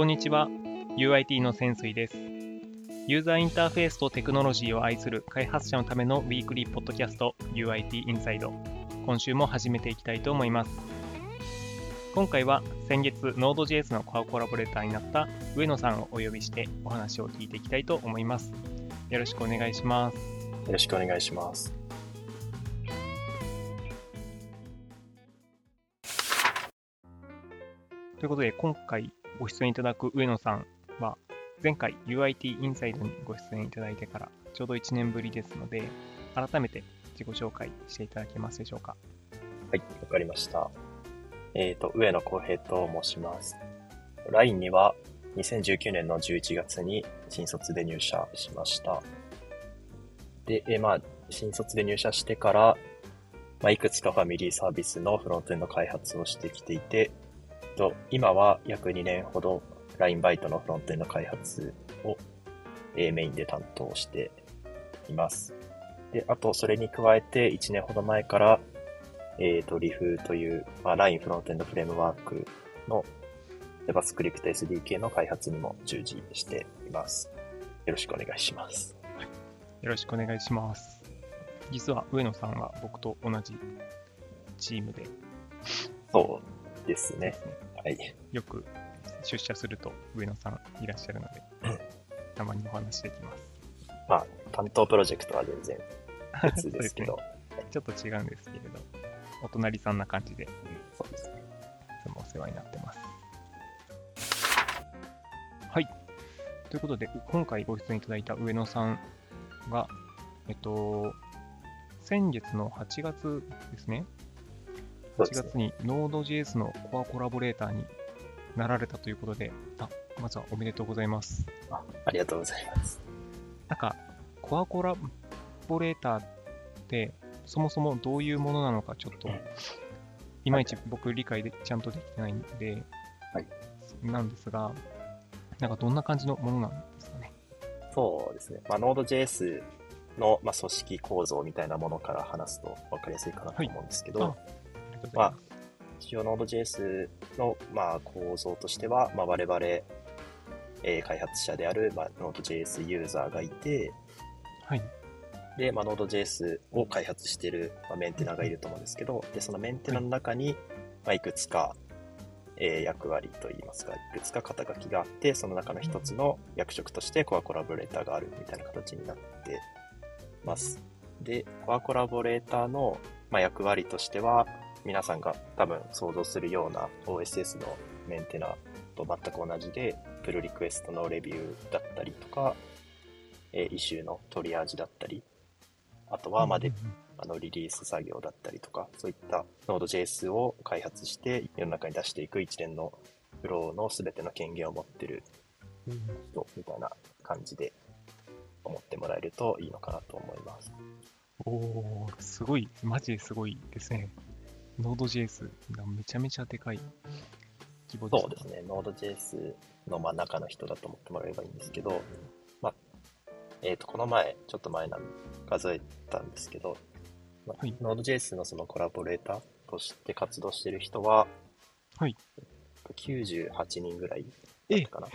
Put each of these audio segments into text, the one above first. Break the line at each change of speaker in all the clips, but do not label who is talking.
こんにちは。UIT の潜水です。ユーザーインターフェースとテクノロジーを愛する開発者のためのウィークリーポッドキャスト UIT インサイド。今週も始めていきたいと思います。今回は先月 Node.js のコアコラボレーターになった上野さんをお呼びしてお話を聞いていきたいと思います。よろしくお願いします。
よろしくお願いします。
ということで、今回ご出演いただく上野さんは、前回 UIT インサイドにご出演いただいてからちょうど1年ぶりですので、改めて自己紹介していただけますでしょうか。
はい、わかりました。えっ、と、上野康平と申します。LINE には2019年の11月に新卒で入社しました。で、えーまあ、新卒で入社してから、まあ、いくつかファミリーサービスのフロントエンド開発をしてきていて、と今は約2年ほど LINE バイトのフロントエンド開発を、えーメインで担当しています。で、あと、それに加えて1年ほど前から、えっ、と、リフという、まあ、LINE フロントエンドフレームワークの JavaScript SDK の開発にも従事しています。よろしくお願いします。
よろしくお願いします。実は上野さんは僕と同じチームで
そうですね。
すね、
はい。
よく出社すると上野さんいらっしゃるので、たまにお話できます。
まあ、担当プロジェクトは全然別ですけど、
ちょっと違うんですけれど、お隣さんな感じでい
そうですね。
つもお世話になってます。はい。ということで、今回ご出演いただいた上野さんが、えっと、先月の8月ですね。8
そうですね
月に Node.js のコアコラボレーターになられたということで、あ、まずはおめでとうございます。
あありがとうございます。
なんか、コアコラボレーターって、そもそもどういうものなのか、ちょっと
うん、
いまいち僕理解でちゃんとできてないんで、
はい
なんですが、なんかどんな感じのものなんですかね？
そうですね。まあ、Node.js の、まあ、組織構造みたいなものから話すと分かりやすいかなと思うんですけど、
はいます。
一応 Node.js の、まあ、構造としては、まあ、我々、えー開発者である、まあ、Node.js ユーザーがいて、
はい。
で、まあ、Node.js を開発している、まあ、メンテナーがいると思うんですけど、で、そのメンテナの中に、まあ、いくつか、えー役割といいますか、いくつか肩書きがあって、その中の一つの役職としてコアコラボレーターがあるみたいな形になってます。で、コアコラボレーターの、まあ、役割としては、皆さんが多分想像するような OSS のメンテナと全く同じで、プルリクエストのレビューだったりとか、えーイシューのトリアージだったり、あとは、まあ、で
うん
あのリリース作業だったりとか、そういった Node.js を開発して世の中に出していく一連のフローの全ての権限を持ってる人みたいな感じで思ってもらえるといいのかなと思います。
おー、すごい、マジですごいですね。Node.js がめちゃめちゃでかい。規模です。
そうですね、Node.js の真ん中の人だと思ってもらえればいいんですけど、まあ、えっ、と、この前、ちょっと前なん数えたんですけど、まあ
はい。
Node.js のそのコラボレーターとして活動している人は、
はい。
98人ぐらいだったかな。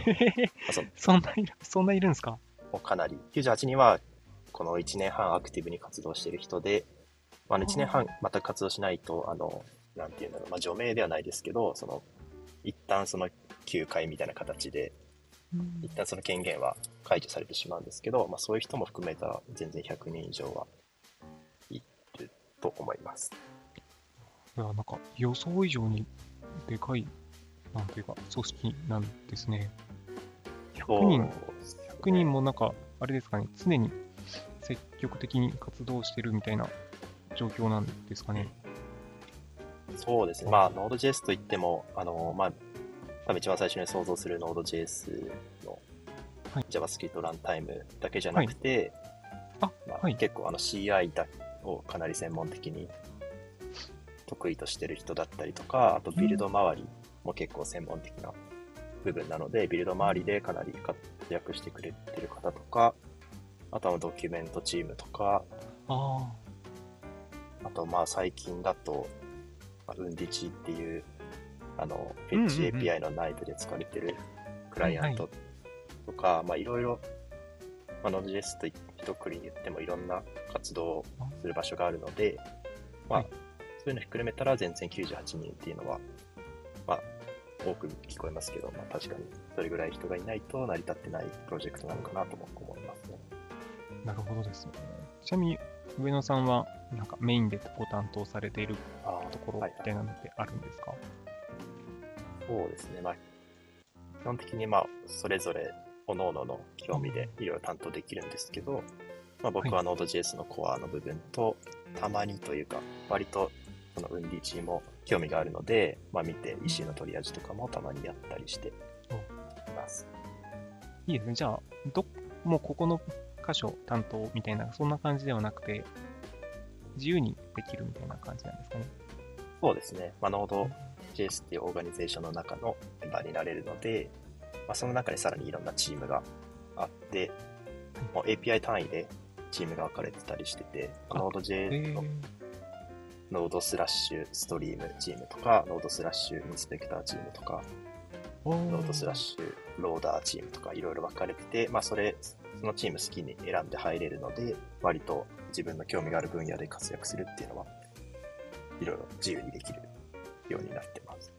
あそう。
そんないる、そんないるんですか？
もうかなり、98人はこの1年半アクティブに活動している人で、まあ、1年半全く活動しないと、あの、なんていうんだろう、まあ、除名ではないですけど、その、一旦その休会みたいな形で、一旦その権限は解除されてしまうんですけど、まあ、そういう人も含めたら全然100人以上はいると思います。
いや、なんか予想以上にでかい、なんていうか、組織なんですね。100人、100人もなんか、あれですかね、常に積極的に活動してるみたいな状況なんですかね。
そうですね。まあ、Node.js といっても、あの、まあ、多分一番最初に想像する Node.js の
はい。
JavaScript ランタイムだけじゃなくて、
あ、
まあ
はい。
結構あの CI だをかなり専門的に得意としてる人だったりとか、あとビルド周りも結構専門的な部分なので、ビルド周りでかなり活躍してくれてる方とか、あとはドキュメントチームとか、
あ
あとまあ最近だと、まあ、ウンディチっていう、あの、フェッチ API の内部で使われてるクライアントとか、まあいろいろ、まあ、Node.js と一括りに言ってもいろんな活動をする場所があるので、まあ、
はい
そういうのひっくるめたら全然98人っていうのは、まあ、多く聞こえますけど、まあ確かにそれぐらい人がいないと成り立ってないプロジェクトなのかなとも思いますね。
なるほどですね。ちなみに、上野さんは、なんかメインでご担当されている
あ
ところみたいなのってあるんですか、
そうですね。まあ、基本的にまあ、それぞれ、各々の興味でいろいろ担当できるんですけど、まあ僕は Node.js のコアの部分と、たまにというか、割と、そのウンディチーも興味があるので、まあ見て、イシューの取り味とかもたまにやったりしています。
いいですね。じゃあ、ど、もうここの箇所担当みたいな、そんな感じではなくて、自由にできるみたいな感じなんですかね。
そうですね。まあ Node.js っていう organization の中のメンバーになれるので、まあその中にさらにいろんなチームがあって、もう API 単位でチームが分かれてたりしてて、
あえ
Node.js の
ー、
Node slash stream チームとか、 Node slash inspector チームとか、ノードスラッシュローダーチームとかいろいろ分かれてて、まあそれ、そのチーム好きに選んで入れるので、割と自分の興味がある分野で活躍するっていうのは、いろいろ自由にできるようになってます。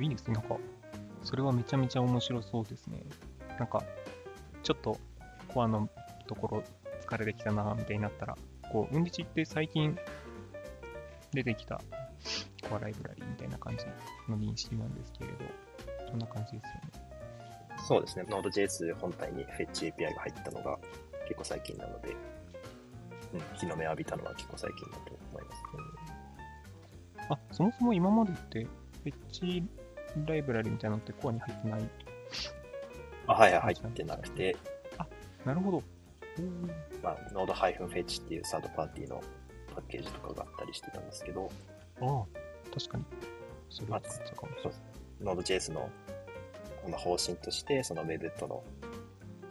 いいですね。なんか、それはめちゃめちゃ面白そうですね。なんか、ちょっとコアのところ疲れてきたな、みたいになったら、こう、ウンディチって最近出てきたコアライブラリみたいな感じの認識なんですけれど、そんな感じですよね。
そうですね。Node.js 本体に Fetch API が入ったのが結構最近なので、うん、日の目浴びたのは結構最近だと思います。
あ、そもそも今までって、フェッチライブラリみたいなのってコアに入ってない？
あはいはい、入ってなくて、
なるほど。
まあ、Node-Fetch っていうサードパーティーのパッケージとかがあったりしてたんですけど、
ああ、確かに。それは使ったかもしれ
そう Node.js のこの方針として、その Web との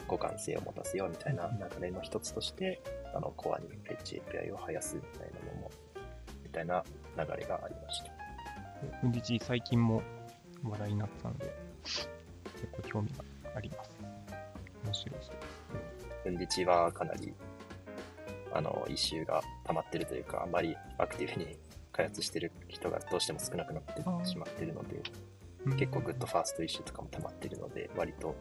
互換性を持たせようみたいな流れの一つとして、あの、コアに HAPI を生やすみたいなのも、みたいな流れがありました。
ない。ウンディチ最近も話題になったので、結結構興味があります。面白そうです。
undici はかなり、あの、 issue が溜まってるというか、あまりアクティブに開発してる人がどうしても少なくなってしまってるので、結構 good first issue とかも溜まってるので、割と、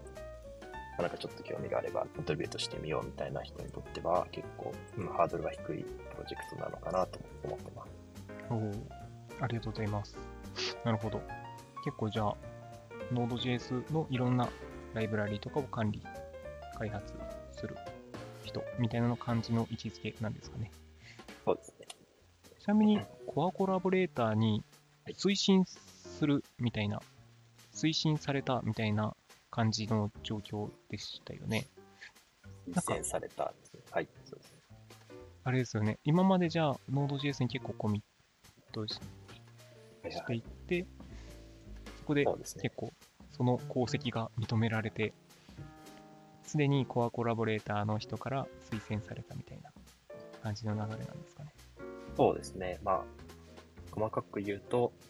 まあなんかちょっと興味があれば、 contribute してみようみたいな人にとっては、結構、うん、ハードルが低いプロジェクトなのかなと思ってます。
おーありがとうございます。なるほど。結構じゃあ、Node.js のいろんなライブラリとかを管理、開発する人みたいなの感じの位置づけなんですかね。
そうですね。
ちなみに、コアコラボレーターに推進するみたいな、推進されたみたいな感じの状況でしたよね。
実践された。はい、そうです。
あれですよね。今までじゃあ、Node.js に結構コミットしていって、そこで。結構その功績が認められて、すでにコアコラボレーターの人から推薦されたみたいな感じの流れなんですかね。
そうですね。まあ、細かく言うと、ま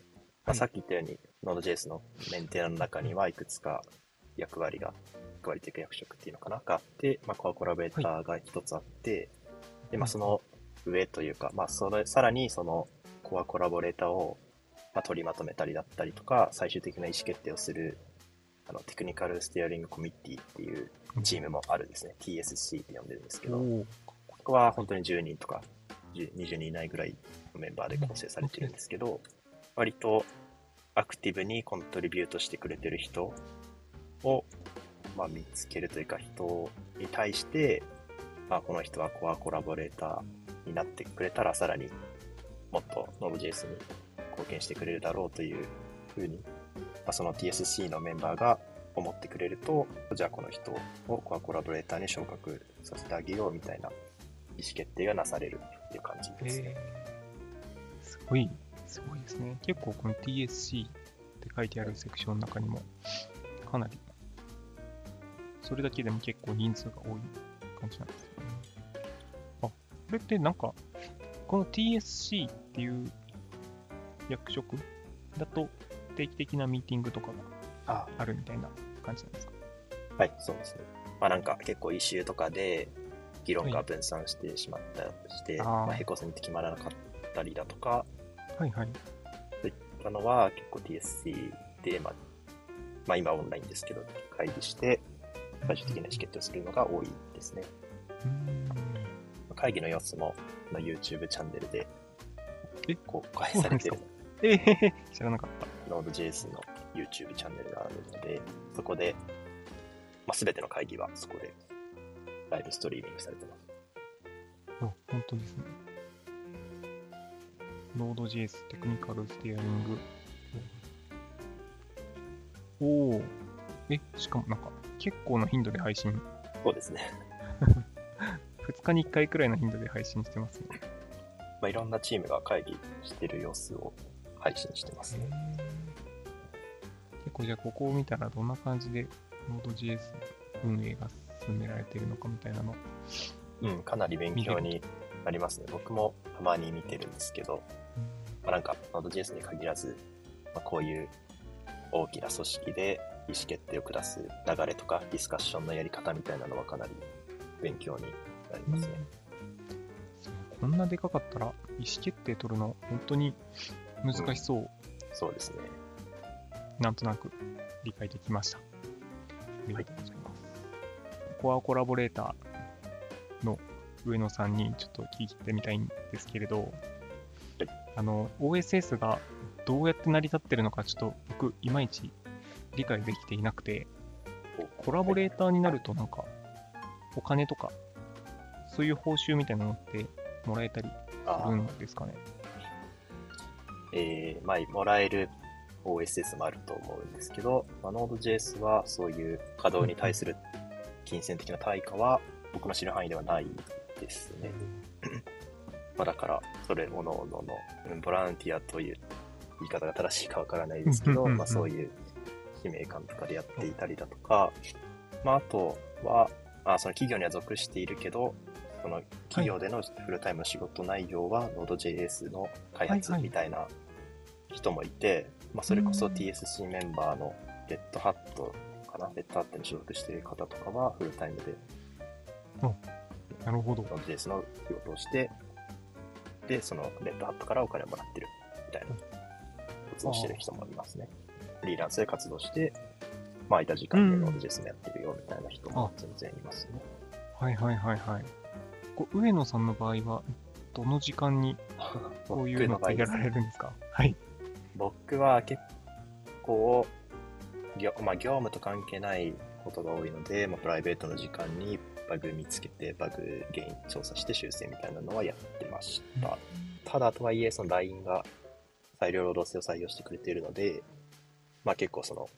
あ、
はい
さっき言ったように、Node.js のメンテナの中にはいくつか役割が、役割というか役職っていうのかな、があって、まあ、コアコラボレーターが一つあって、で、まあ、その上というか、まあ、それ、さらにそのコアコラボレーターを、まあ、取りまとめたりだったりとか、最終的な意思決定をする、あの、テクニカルステアリングコミッティっていうチームもあるんですね。TSC って呼んでるんですけど、ここは本当に10人とか10 20人以内ぐらいのメンバーで構成されてるんですけど、割とアクティブにコントリビュートしてくれてる人を、まあ、見つけるというか人に対して、まあ、この人はコアコラボレーターになってくれたらさらにもっと Node.js に貢献してくれるだろうというふうに、まあ、その TSC のメンバーが思ってくれると、じゃあこの人をコアコラボレーターに昇格させてあげようみたいな意思決定がなされるっていう感じですね。
えーすごい、すごいですね。結構この TSC って書いてあるセクションの中にも、かなり、それだけでも結構人数が多い感じなんですよね。あ、これってなんか、この TSC っていう役職だと定期的なミーティングとかが
あ
あるみたいな感じなんですか？
はい、そうですね。まあなんか結構イシューとかで議論が分散してしまったりして、
あー
まあ、並行線って決まらなかったりだとか、
はいはい。
そういったのは結構 TSC で、まあ、まあ今オンラインですけど、会議して最終的な意思決定をするのが多いですね。会議の様子もまあ YouTube チャンネルで
え？
公開されてる
えー、知らなかった。
Node.js の YouTube チャンネルがあるので、そこで、まあ、全ての会議はそこでライブストリーミングされてます。
あ、本当ですね。Node.js テクニカルステアリング。おお。え、しかもなんか結構な頻度で配信。
そうですね。
2日に1回くらいの頻度で配信してますね。
まあ、いろんなチームが会議してる様子を配信してますね。
結構じゃあここを見たらどんな感じで Node.js 運営が進められているのかみたいなの。
うん、かなり勉強になりますね。僕もたまに見てるんですけど、まあ、なんか Node.js に限らず、まあ、こういう大きな組織で意思決定を下す流れとかディスカッションのやり方みたいなのはかなり勉強になりますね。
こんなでかかったら意思決定取るの本当に難しそう。
そうですね。
なんとなく理解できました。ありがとうございます。コアコラボレーターの上野さんにちょっと聞いてみたいんですけれど、あの、OSS がどうやって成り立ってるのかちょっと僕、いまいち理解できていなくて、コラボレーターになるとなんか、お金とか、そういう報酬みたいなのってもらえたり
あ
するんですかね？
えーまあ、もらえる OSS もあると思うんですけど、まあ、Node.js はそういう稼働に対する金銭的な対価は僕の知る範囲ではないですね。まあ、だから、それもののの、うんボランティアという言い方が正しいかわからないですけど、まあ、そういう使命感とかでやっていたりだとか、まあ、あとは、あその企業には属しているけど、その企業でのフルタイムの仕事内容は Node.js の開発みたいな人もいて、まあ、それこそ TSC メンバーのレッドハットかな、レッドハットに所属している方とかはフルタイムで
なるほど。
Node.js の仕事をして、で、そのレッドハットからお金をもらってるみたいな活動してる人もいますね。フリーランスで活動して、まあ、空いた時間で
うん
Node.js もやってるよみたいな人も全然いますね。
はいはいはいはい。こう上野さんの場合は、どの時間に こういうのってやられるんですか？はい。
僕は結構、業まあ、業務と関係ないことが多いので、まあ、プライベートの時間にバグ見つけて、バグ原因調査して修正みたいなのはやってました。ただとはいえ、その LINE が裁量労働制を採用してくれているので、まあ結構その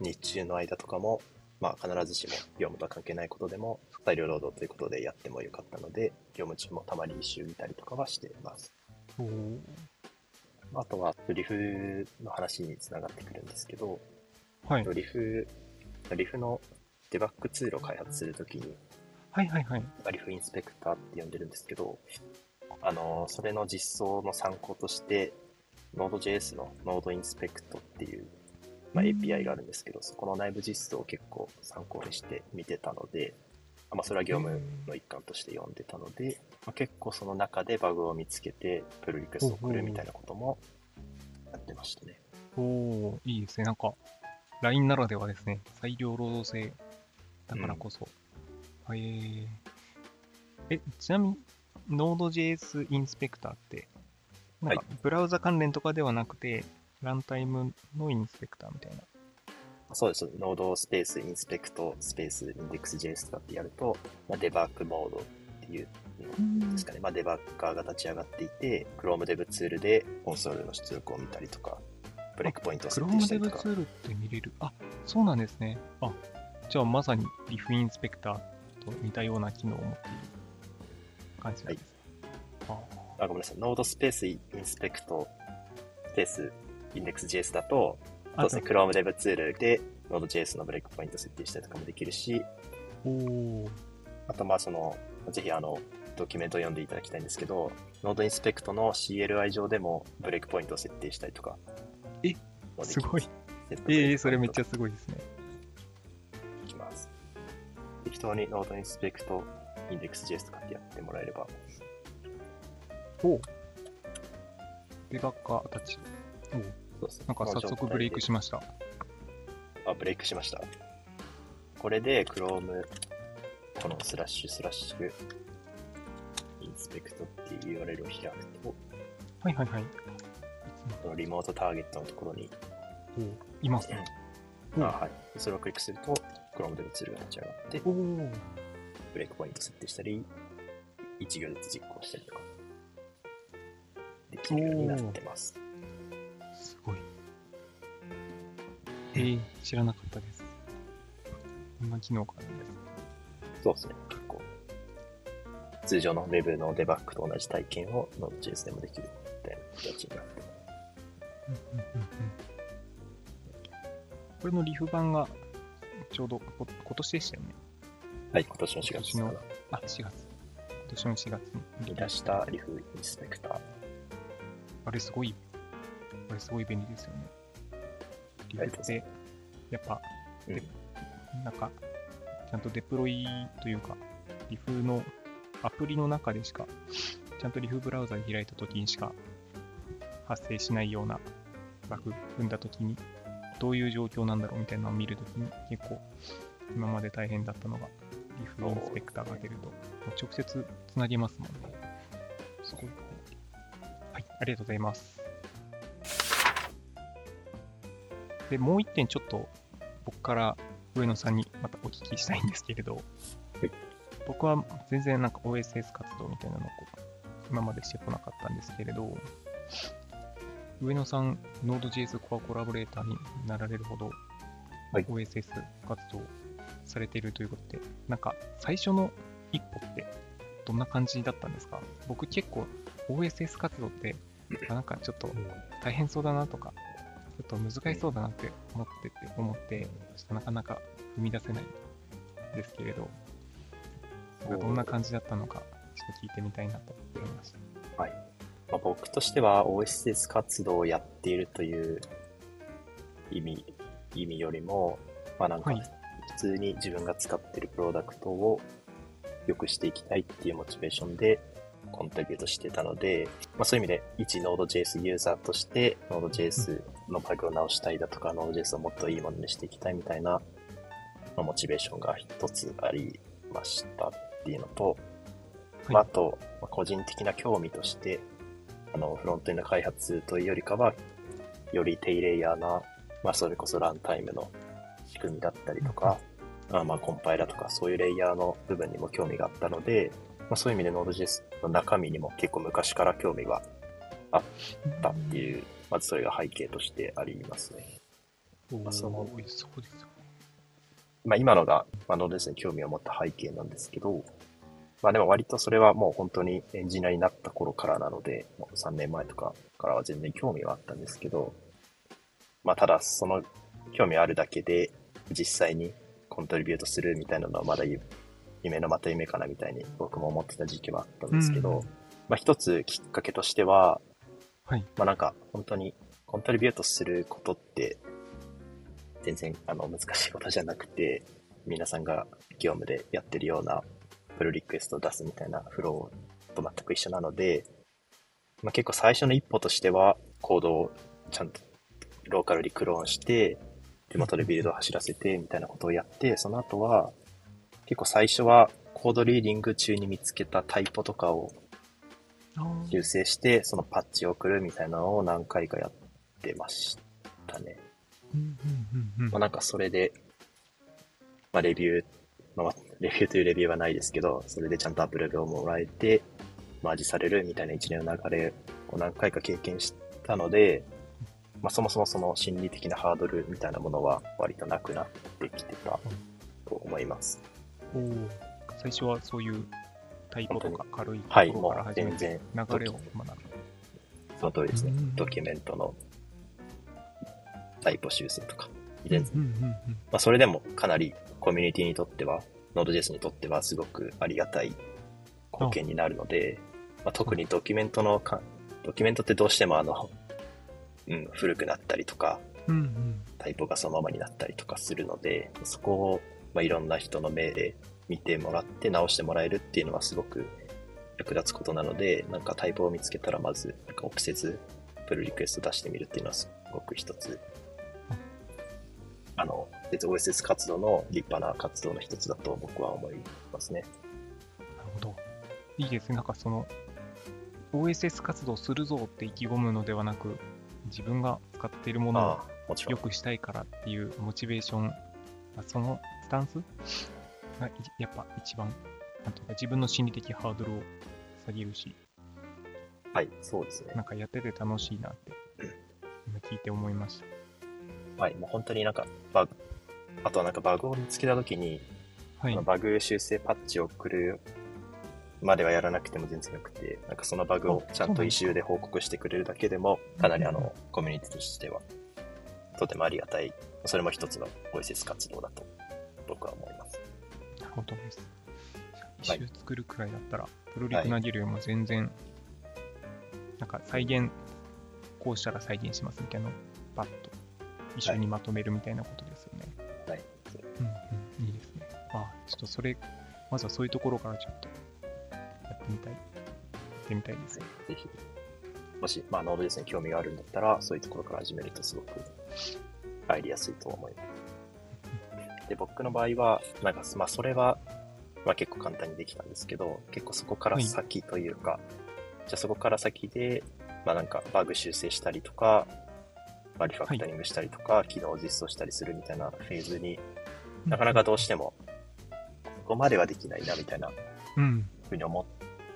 日中の間とかも、まあ必ずしも業務とは関係ないことでも裁量労働ということでやってもよかったので、業務中もたまに一周見たりとかはしています。あとはリフの話につながってくるんですけど、
はい。
リフ、リフのデバッグツールを開発するときに、
はいはいはい。
リフインスペクターって呼んでるんですけど、あの、それの実装の参考として、Node.js の Node インスペクトっていう、まあ、
うん
API があるんですけど、そこの内部実装を結構参考にして見てたので、まあ、それは業務の一環として読んでたので、まあ、結構その中でバグを見つけて、プルリクエストを送るみたいなこともやってましたね。
おおいいですね。なんか、LINE ならではですね。裁量労働制だからこそ。へええ、ちなみに、Node.js インスペクターって、なんか
は、
ブラウザ関連とかではなくて、ランタイムの inspector みたいな。
そうです。 Node space inspect space index JS とかってやると、まあ、デバッグモードっていうのですかね。まあ、デバッガーが立ち上がっていて、Chrome デブツールでコンソールの出力を見たりとか、ブレイクポイントを設定
Chrome
したりとか
デブツ。ールって見れる。あ、そうなんですね。あ、じゃあまさに LIFF inspector と似たような機能を持っている感じですね。あ
あ、ごめんなさい。 Node space inspect space index JS だと、
あ
そうですね、Chrome デブツールで Node.js のブレイクポイント設定したりとかもできるし、あとまあその、ぜひあの、ドキュメントを読んでいただきたいんですけど、Node inspect の CLI 上でもブレイクポイントを設定したりとか。
え
す
すごい。ええ
レイクポイント
それめっちゃすごいですね。
いきます。適当にノードインスペクト、インデックス JS とかってやってもらえれば。
おうデバッガー立ち。おうなんか早速ブレイクしました。
あ、ブレイクしました。これで Chrome、コロン slash slash、inspect っていう URL を開くと、
はいはいはい。
このリモートターゲットのところに、
おういますね。
あはい、それをクリックすると、Chrome でのツールが立ち上がって。ブレイクポイント設定したり、1行ずつ実行したりとか、できるようになってます。
すえー、知らなかったです。こんな機能があるんです。
そうですね、結構。通常の Web のデバッグと同じ体験を Node.js でもできるみたいな形になって。ます。
うんうんうん。うんこれのリフ版がちょうどこ今年でしたよね。
はい、今年の4月
のあ、4月。今年の4月に
に出したリフインスペクター。
あれすごい、あれすごい。便利ですよね。って、やっぱ、なんか、ちゃんとデプロイというか、リフのアプリの中でしか、ちゃんとリフブラウザで開いたときにしか発生しないようなバグ踏んだときに、どういう状況なんだろうみたいなのを見るときに、結構、今まで大変だったのが、リフインスペクターが出ると、もう直接つなげますもんね。すごい。はい、ありがとうございます。で、もう一点ちょっと僕から上野さんにまたお聞きしたいんですけれど、
い。
僕は全然なんか OSS 活動みたいなのを今までしてこなかったんですけれど、上野さん、Node.js コアコラボレーターになられるほど、
はい。
OSS 活動されているということで、なんか最初の一歩ってどんな感じだったんですか？僕結構 OSS 活動って、あなんかちょっと大変そうだなとか、っと難しそうだなって思ってて、思って、なかなか踏み出せないんですけれど、どんな感じだったのか、ちょっと聞いてみたいなと思いました。
はい。まあ、僕としては OSS 活動をやっているという意味、意味よりも、まあなんか
はい
普通に自分が使ってるプロダクトを良くしていきたいっていうモチベーションでコントリビュートしてたので、まあそういう意味で一 Node.js ユーザーとして Node.js のバグを直したいだとか Node.js をもっといいものにしていきたいみたいな、まあ、モチベーションが一つありましたっていうのと、
い。
まあ、あと、まあ個人的な興味として、あの、フロントエンド開発というよりかは、より低レイヤーな、まあ、それこそランタイムの仕組みだったりとか、あまあ、コンパイラとか、そういうレイヤーの部分にも興味があったので、まあ、そういう意味で Node.js の中身にも結構昔から興味があったっていう、まずそれが背景としてありますね。
お
その
ーそうですよね。
まあ、今のが、まあ、Node.js に興味を持った背景なんですけど、まあでも割とそれはもう本当にエンジニアになった頃からなので、もう3年前とかからは全然興味はあったんですけど、まあただその興味あるだけで実際にコントリビュートするみたいなのはまだゆ夢のまた夢かなみたいに僕も思ってた時期はあったんですけど、
うん
まあ一つきっかけとしては、
はい。
まあなんか本当にコントリビュートすることって全然あの難しいことじゃなくて皆さんが業務でやってるようなプルリクエストを出すみたいなフローと全く一緒なので、まあ、結構最初の一歩としてはコードをちゃんとローカルにクローンして手元でビルドを走らせてみたいなことをやってその後は結構最初はコードリーディング中に見つけたタイポとかを修正して、そのパッチを送るみたいなのを何回かやってましたね。
うんうんうんうん
まあ、なんかそれで、まあ、レビュー、まあ、レビューというレビューはないですけど、それでちゃんとアップロードをもらえて、マージされるみたいな一連の流れを何回か経験したので、まあ、そもそもその心理的なハードルみたいなものは割となくなってきてたと思います。
おー最初はそういうタイプとか軽いと
はい、
ころから始めて
全然、
流れを学ぶ。
その通りですね。
うん。
ドキュメントのタイプ修正とか、全然
うんうんうん。
まあ、それでもかなりコミュニティにとっては、Node.js にとってはすごくありがたい貢献になるので、まあ、特にドキュメントのか、ドキュメントってどうしてもあの、うん、古くなったりとか、
うんうん。
タイプがそのままになったりとかするので、そこを、まあ、いろんな人の命令見てもらって直してもらえるっていうのはすごく役立つことなので、なんかタイプを見つけたらまず、なんか臆せず、プルリクエスト出してみるっていうのはすごく一つ、あの、OSS 活動の立派な活動の一つだと僕は思いますね。
なるほど。いいですね。なんかその、OSS 活動するぞって意気込むのではなく、自分が使っているものを
ああ、もちろん。
良くしたいからっていうモチベーション、あそのスタンスやっぱ一番、なんというか自分の心理的ハードルを下げるし、
はい、そうですね
な。んかやってて楽しいなって、今聞いて思いまし
はい、もう本当になんかバグ、あとはなんかバグを見つけたときに、
た。はい。
バグ修正パッチを送るまではやらなくても全然よくて、なんかそのバグをちゃんと一周で報告してくれるだけでも、かなりあの、コミュニティとしては、とてもありがたい、それも一つの OSS 活動だと僕は思います。
なるほどです。一
はい
周作るくらいだったら、プロリク投げるよりも全然、なんか再現、こうしたら再現しますみたいなのをバッと一緒にまとめるみたいなことですよね。
はい。
うんうん、いいですね。あ、ちょっとそれ、まずはそういうところからちょっとやってみたい。やってみたいですね。
ぜひ、もし、まあ、ノードですね、興味があるんだったら、そういうところから始めるとすごく入りやすいと思います。で、僕の場合は、なんか、まあ、それは、まあ、結構簡単にできたんですけど、結構そこから先というか、じゃあそこから先で、まあ、なんか、バグ修正したりとか、まあ、リファクタリングしたりとか、機能を実装したりするみたいなフェーズになかなかどうしても、ここまではできないな、みたいな
うん。
ふうに思っ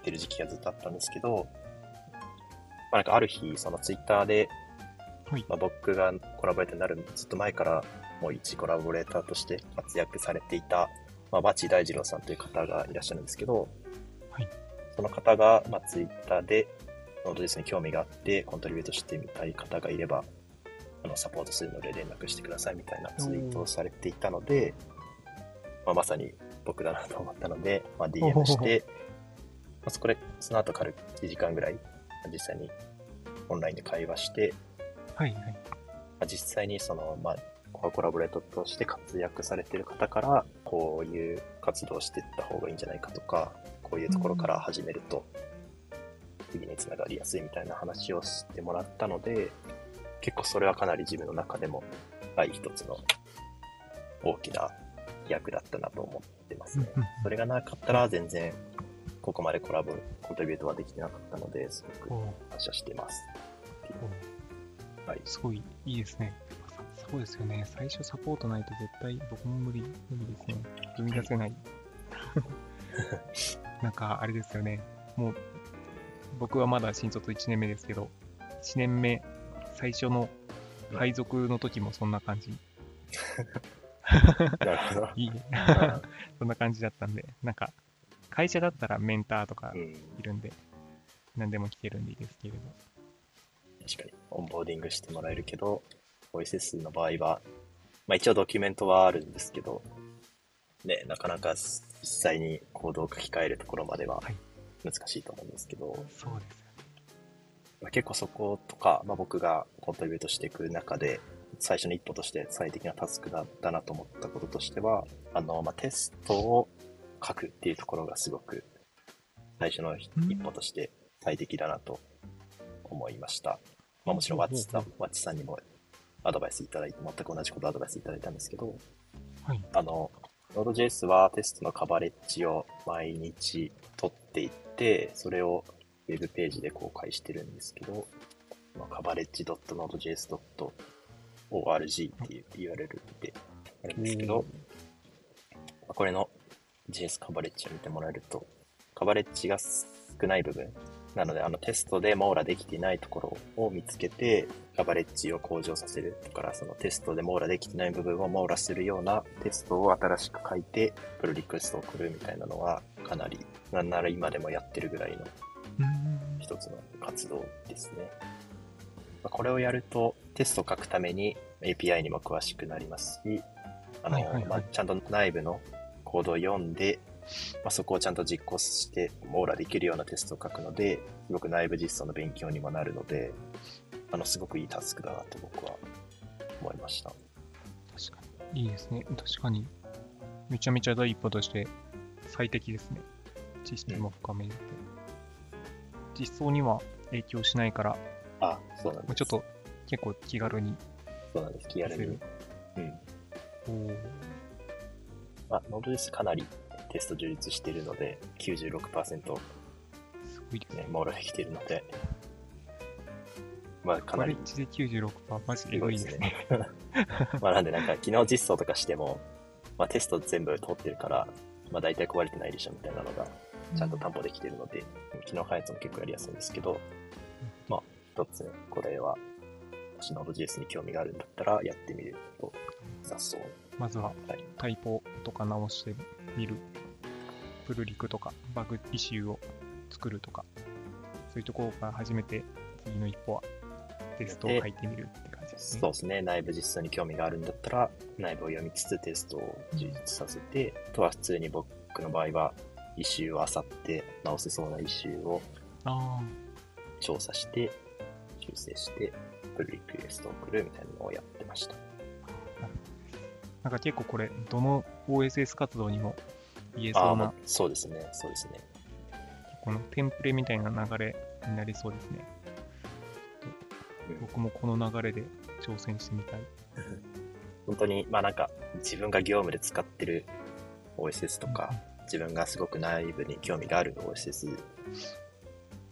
てる時期がずっとあったんですけど、まあ、なんかある日、そのツイッターで、
はい。
まあ、僕がコラボレーターになるずっと前からもう一コラボレーターとして活躍されていた、まあ、バチ大二郎さんという方がいらっしゃるんですけど、
はい。
その方が、まあ、ツイッターで、ノードですね、興味があって、コントリビュートしてみたい方がいれば、あの、サポートするので連絡してくださいみたいなツイートをされていたので、まあ、まさに僕だなと思ったので、まあ、DM して、まあ、そこで、その後軽く1時間ぐらい、実際にオンラインで会話して、
はいはい。
まあ、実際にその、まあ、コラボレートとして活躍されている方から、こういう活動をしていった方がいいんじゃないかとか、こういうところから始めると、次につながりやすいみたいな話をしてもらったので、結構それはかなり自分の中でも、はい、一つの大きな飛躍だったなと思ってますね。それがなかったら全然、ここまでコラボ、コントリビュートはできてなかったので、すごく感謝してます。はい
すごいいいですね。さそうですよね。最初サポートないと絶対僕も無理、無理ですね。踏み出せない。なんかあれですよね。もう僕はまだ新卒1年目ですけど、1年目最初の配属の時もそんな感じ。
なるほど。
いいそんな感じだったんで、なんか会社だったらメンターとか
うん
いるんで、何でも聞けるんでいいですけれど。
確かに、オンボーディングしてもらえるけど、OSS の場合は、まあ一応ドキュメントはあるんですけど、ね、なかなか実際にコードを書き換えるところまでは
はい
難しいと思うんですけど、
そうです。
まあ結構そことか、まあ、僕がコントリビュートしていく中で、最初の一歩として最適なタスクだったなと思ったこととしては、あの、まあ、テストを書くっていうところがすごく最初の一
うん
歩として最適だなと思いました。まあもちろんワッチさん、ワッチさんにもアドバイスいただいて、全く同じことアドバイスいただいたんですけど、
はい。
あの、Node.js はテストのカバレッジを毎日取っていって、それをウェブページで公開してるんですけど、カバレッジ .nodejs.org っていう URL であるんですけど、これの JS カバレッジを見てもらえると、カバレッジが少ない部分、なので、あのテストで網羅できていないところを見つけて、カバレッジを向上させる。だから、そのテストで網羅できてない部分を網羅するようなテストを新しく書いて、プルリクエストを送るみたいなのは、かなり、なんなら今でもやってるぐらいの
うん。
一つの活動ですね。まあこれをやると、テストを書くために API にも詳しくなりますし、あの、
はいはいはい
まあ、ちゃんと内部のコードを読んで、まあ、そこをちゃんと実行して網羅できるようなテストを書くので、すごく内部実装の勉強にもなるので、あの、すごくいいタスクだなと僕は思いました。
確かに。いいですね。確かに。めちゃめちゃ第一歩として最適ですね。知識も深めれて。実装には影響しないから、
あ、そうなんです。
まあちょっと結構気軽に
そうなんです。気軽に。うん。
おー
まあ、Node.js かなりテスト充実しているので、96%
すごいですね。
ね、網羅できているので、まあ、かなり
カレッジで96%、マジで多いですね。
まあなんでなんか、機能実装とかしても、まあテスト全部通ってるから、まあ大体壊れてないでしょみたいなのが、ちゃんと担保できてるので、機能開発も結構やりやすいんですけど、まあ一つ、これは、もし Node.js に興味があるんだったらやってみると、雑草。
まずは
はい。
タイポとか直してみる。プルリクとかバグイシューを作るとか、そういうところから始めて、次の一歩はテストを書いてみるって感じですね。
そうですね。内部実装に興味があるんだったら、内部を読みつつテストを充実させて、あとは普通に僕の場合は、イシューを漁って直せそうなイシューを
あ
調査して、修正して、プルリクエストを送るみたいなのをやってました。
あ、なんか結構これ、どの OSS 活動にも言えそうな
まあ、そうですね。そうですね。
このテンプレみたいな流れになりそうですね。
うん
僕もこの流れで挑戦してみたい。
本当に、まあなんか、自分が業務で使ってる OSS とか、自分がすごく内部に興味がある OSS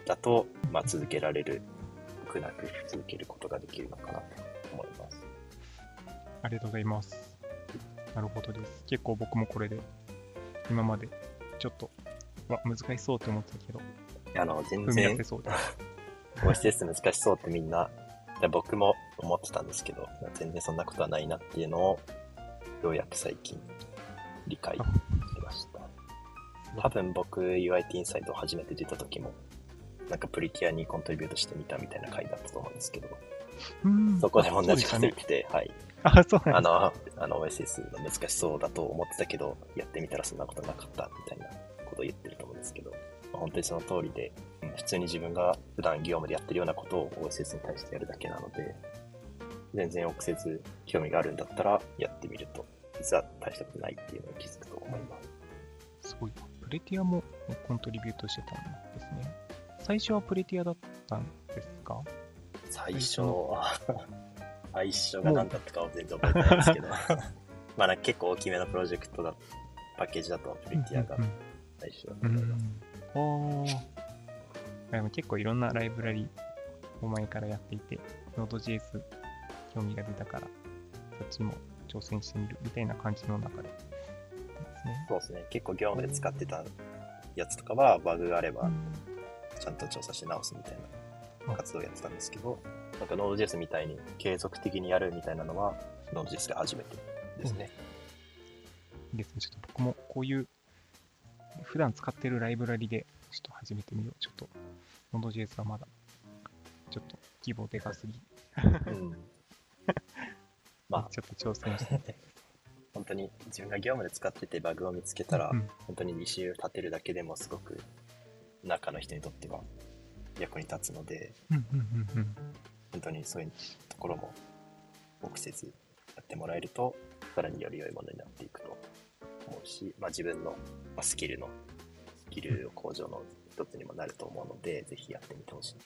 だと、まあ続けられる、苦なく続けることができるのかなと思います。
ありがとうございます。なるほどです。結構僕もこれで、今まで。ちょっと、わ、難しそうって思ってたけど、
あの、全然。
踏み出せそうで す。
OSS 難しそうってみんな、僕も思ってたんですけど、全然そんなことはないなっていうのを、ようやく最近理解しました。多分僕 UIT インサイド初めて出た時も、なんかプリティアにコントリビュートしてみたみたいな回だったと思うんですけど、
うん
そこでも同じこと言っ
あ
てて、はい。
あ、そうなんで
あの、あの OSS の難しそうだと思ってたけど、やってみたらそんなことなかったみたいなことを言ってると思うんですけど、まあ本当にその通りで、うん普通に自分が普段業務でやってるようなことを OSS に対してやるだけなので、全然臆せず興味があるんだったらやってみると、実は大したことないっていうのを気づくと思います。
す。すごいな。プレティアもコントリビュートしてたんですね。最初はプレティアだったんですか？
最初。は、最初が何だったかは全然覚えてないですけど、まあなんか結構大きめのプロジェクトだ、パッケージだとプリティアが
うんうん。
最初だと
うん
思います。
おー。でも結構いろんなライブラリを前からやっていて、Node.js 興味が出たから、そっちも挑戦してみるみたいな感じの中で。ですね。
そうですね。結構業務で使ってたやつとかはバグがあれば
うん。
ちゃんと調査して直すみたいな活動をやってたんですけど、なんか Node.js みたいに継続的にやるみたいなのは Node.js が初めてですね。
いいですね。ちょっと僕もこういう、普段使ってるライブラリでちょっと始めてみよう。ちょっと、Node.js はまだ、ちょっと規模でかすぎ。
うん。まあ、
ちょっと挑戦して。
本当に自分が業務で使っててバグを見つけたら、
うん
本当に履修立てるだけでもすごく中の人にとっては役に立つので、
うんうんうんうん。
本当にそういうところも臆せずやってもらえると、さらにより良いものになっていくと思うし、まあ、自分のまあスキルの、スキル向上の一つにもなると思うので、ぜひやってみてほしい。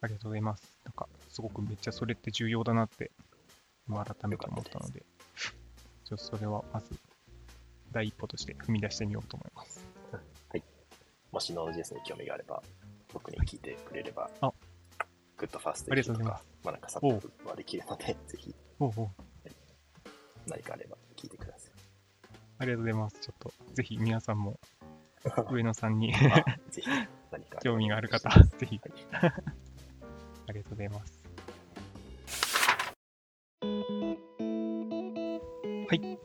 ありがとうございます。なんか、すごくめっちゃそれって重要だなって、今改めて思ったので、ちょっとそれはまず、第一歩として踏み出してみようと思います。
もし Node.js に興味があれば、僕に聞いてくれれば、
あ
グッドファースト
とうございま
まあなんかサポートはできるので、ぜひ何かあれば聞いてください。
ありがとうございます。ちょっと、ぜひ皆さんも、上野さんに
あぜひ何か
興味がある方、ぜひ、
はい
ありがとうございます。はい。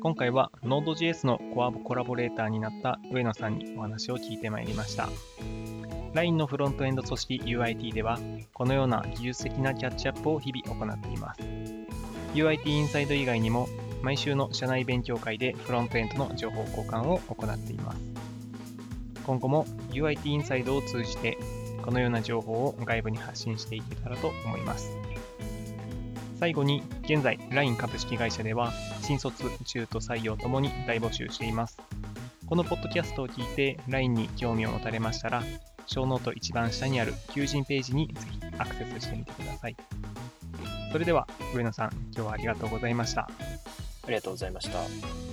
今回は Node.js のコアコラボレーターになった上野さんにお話を聞いてまいりました。LINE のフロントエンド組織 UIT では、このような技術的なキャッチアップを日々行っています。UIT インサイド以外にも、毎週の社内勉強会でフロントエンドの情報交換を行っています。今後も UIT インサイドを通じてこのような情報を外部に発信していけたらと思います。最後に、現在 LINE 株式会社では新卒、中途採用ともに大募集しています。このポッドキャストを聞いて LINE に興味を持たれましたら、ショーノート一番下にある求人ページにぜひアクセスしてみてください。それでは、上野さん、今日はありがとうございました。
ありがとうございました。